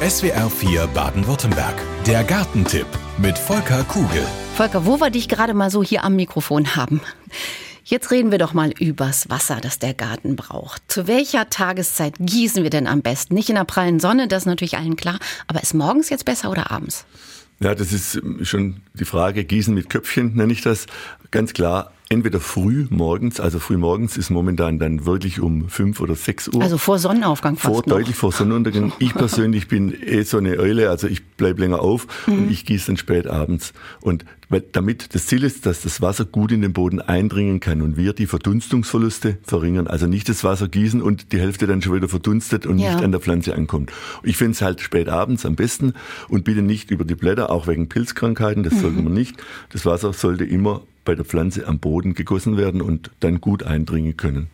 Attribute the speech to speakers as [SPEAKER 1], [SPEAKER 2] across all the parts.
[SPEAKER 1] SWR 4 Baden-Württemberg. Der Gartentipp mit Volker Kugel.
[SPEAKER 2] Volker, wo wir dich gerade mal so hier am Mikrofon haben. Jetzt reden wir doch mal übers Wasser, das der Garten braucht. Zu welcher Tageszeit gießen wir denn am besten? Nicht in der prallen Sonne, das ist natürlich allen klar. Aber ist morgens jetzt besser oder abends?
[SPEAKER 3] Ja, das ist schon die Frage. Gießen mit Köpfchen nenne ich das. Ganz klar, entweder früh morgens, also früh morgens ist momentan dann wirklich um fünf oder sechs Uhr.
[SPEAKER 2] Also vor Sonnenaufgang fast
[SPEAKER 3] vor,
[SPEAKER 2] noch.
[SPEAKER 3] Deutlich vor Sonnenuntergang. Ich persönlich bin eh so eine Eule, also ich bleib länger auf mhm. und ich gieße dann spät abends. Und weil damit das Ziel ist, dass das Wasser gut in den Boden eindringen kann und wir die Verdunstungsverluste verringern. Also nicht das Wasser gießen und die Hälfte dann schon wieder verdunstet und ja. nicht an der Pflanze ankommt. Ich finde es halt spät abends am besten und bitte nicht über die Blätter, auch wegen Pilzkrankheiten, das mhm. sollte man nicht. Das Wasser sollte immer bei der Pflanze am Boden gegossen werden und dann gut eindringen können.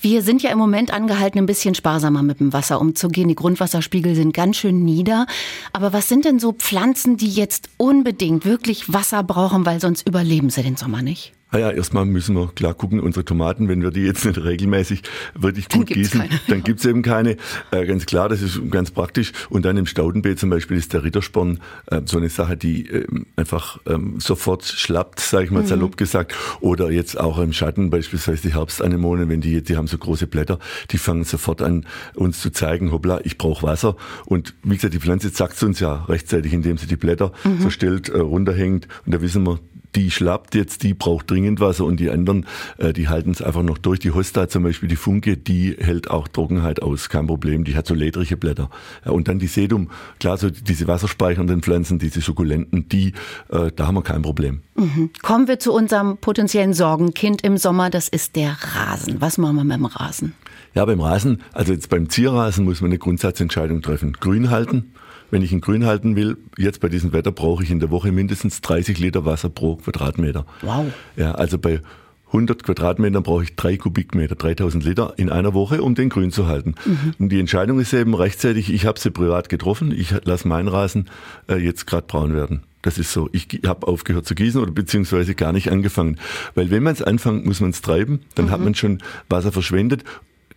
[SPEAKER 2] Wir sind ja im Moment angehalten, ein bisschen sparsamer mit dem Wasser umzugehen. Die Grundwasserspiegel sind ganz schön nieder. Aber was sind denn so Pflanzen, die jetzt unbedingt wirklich Wasser brauchen, weil sonst überleben sie den Sommer nicht?
[SPEAKER 3] Naja, erstmal müssen wir klar gucken, unsere Tomaten, wenn wir die jetzt nicht regelmäßig wirklich gut dann gießen, keine. dann gibt's eben keine. Äh, ganz klar, das ist ganz praktisch. Und dann im Staudenbeet zum Beispiel ist der Rittersporn äh, so eine Sache, die äh, einfach ähm, sofort schlappt, sage ich mal mhm. salopp gesagt. Oder jetzt auch im Schatten, beispielsweise die Herbstanemonen, wenn die, die haben so große Blätter, die fangen sofort an, uns zu zeigen, hoppla, ich brauche Wasser. Und wie gesagt, die Pflanze sagt uns ja rechtzeitig, indem sie die Blätter mhm. so stellt, äh, runterhängt. Und da wissen wir, die schlappt jetzt, die braucht dringend Wasser und die anderen, äh, die halten es einfach noch durch. Die Hosta zum Beispiel, die Funke, die hält auch Trockenheit aus, kein Problem. Die hat so ledrige Blätter. Ja, und dann die Sedum, klar, so diese wasserspeichernden Pflanzen, diese Sukkulenten, die, äh, da haben wir kein Problem.
[SPEAKER 2] Mhm. Kommen wir zu unserem potenziellen Sorgenkind im Sommer, das ist der Rasen. Was machen wir mit dem Rasen?
[SPEAKER 3] Ja, beim Rasen, also jetzt beim Zierrasen muss man eine Grundsatzentscheidung treffen. Grün halten wenn ich ihn grün halten will, jetzt bei diesem Wetter brauche ich in der Woche mindestens 30 Liter Wasser pro Quadratmeter.
[SPEAKER 2] Wow.
[SPEAKER 3] Ja, also bei 100 Quadratmetern brauche ich drei Kubikmeter, 3000 Liter in einer Woche, um den grün zu halten. Mhm. Und die Entscheidung ist eben rechtzeitig, ich habe sie privat getroffen, ich lasse meinen Rasen äh, jetzt gerade braun werden. Das ist so. Ich habe aufgehört zu gießen oder beziehungsweise gar nicht angefangen. Weil wenn man es anfängt, muss man es treiben, dann mhm. hat man schon Wasser verschwendet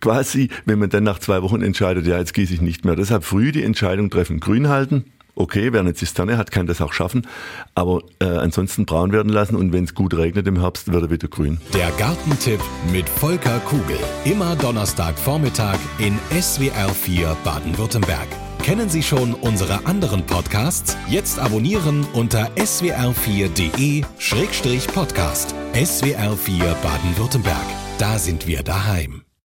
[SPEAKER 3] quasi, wenn man dann nach zwei Wochen entscheidet, ja, jetzt gieße ich nicht mehr. Deshalb früh die Entscheidung treffen, grün halten. Okay, wer eine Zisterne hat, kann das auch schaffen, aber äh, ansonsten braun werden lassen und wenn es gut regnet im Herbst, wird er wieder grün.
[SPEAKER 1] Der Gartentipp mit Volker Kugel. Immer Donnerstagvormittag in SWR 4 Baden-Württemberg. Kennen Sie schon unsere anderen Podcasts? Jetzt abonnieren unter swr4.de-podcast. SWR 4 Baden-Württemberg. Da sind wir daheim.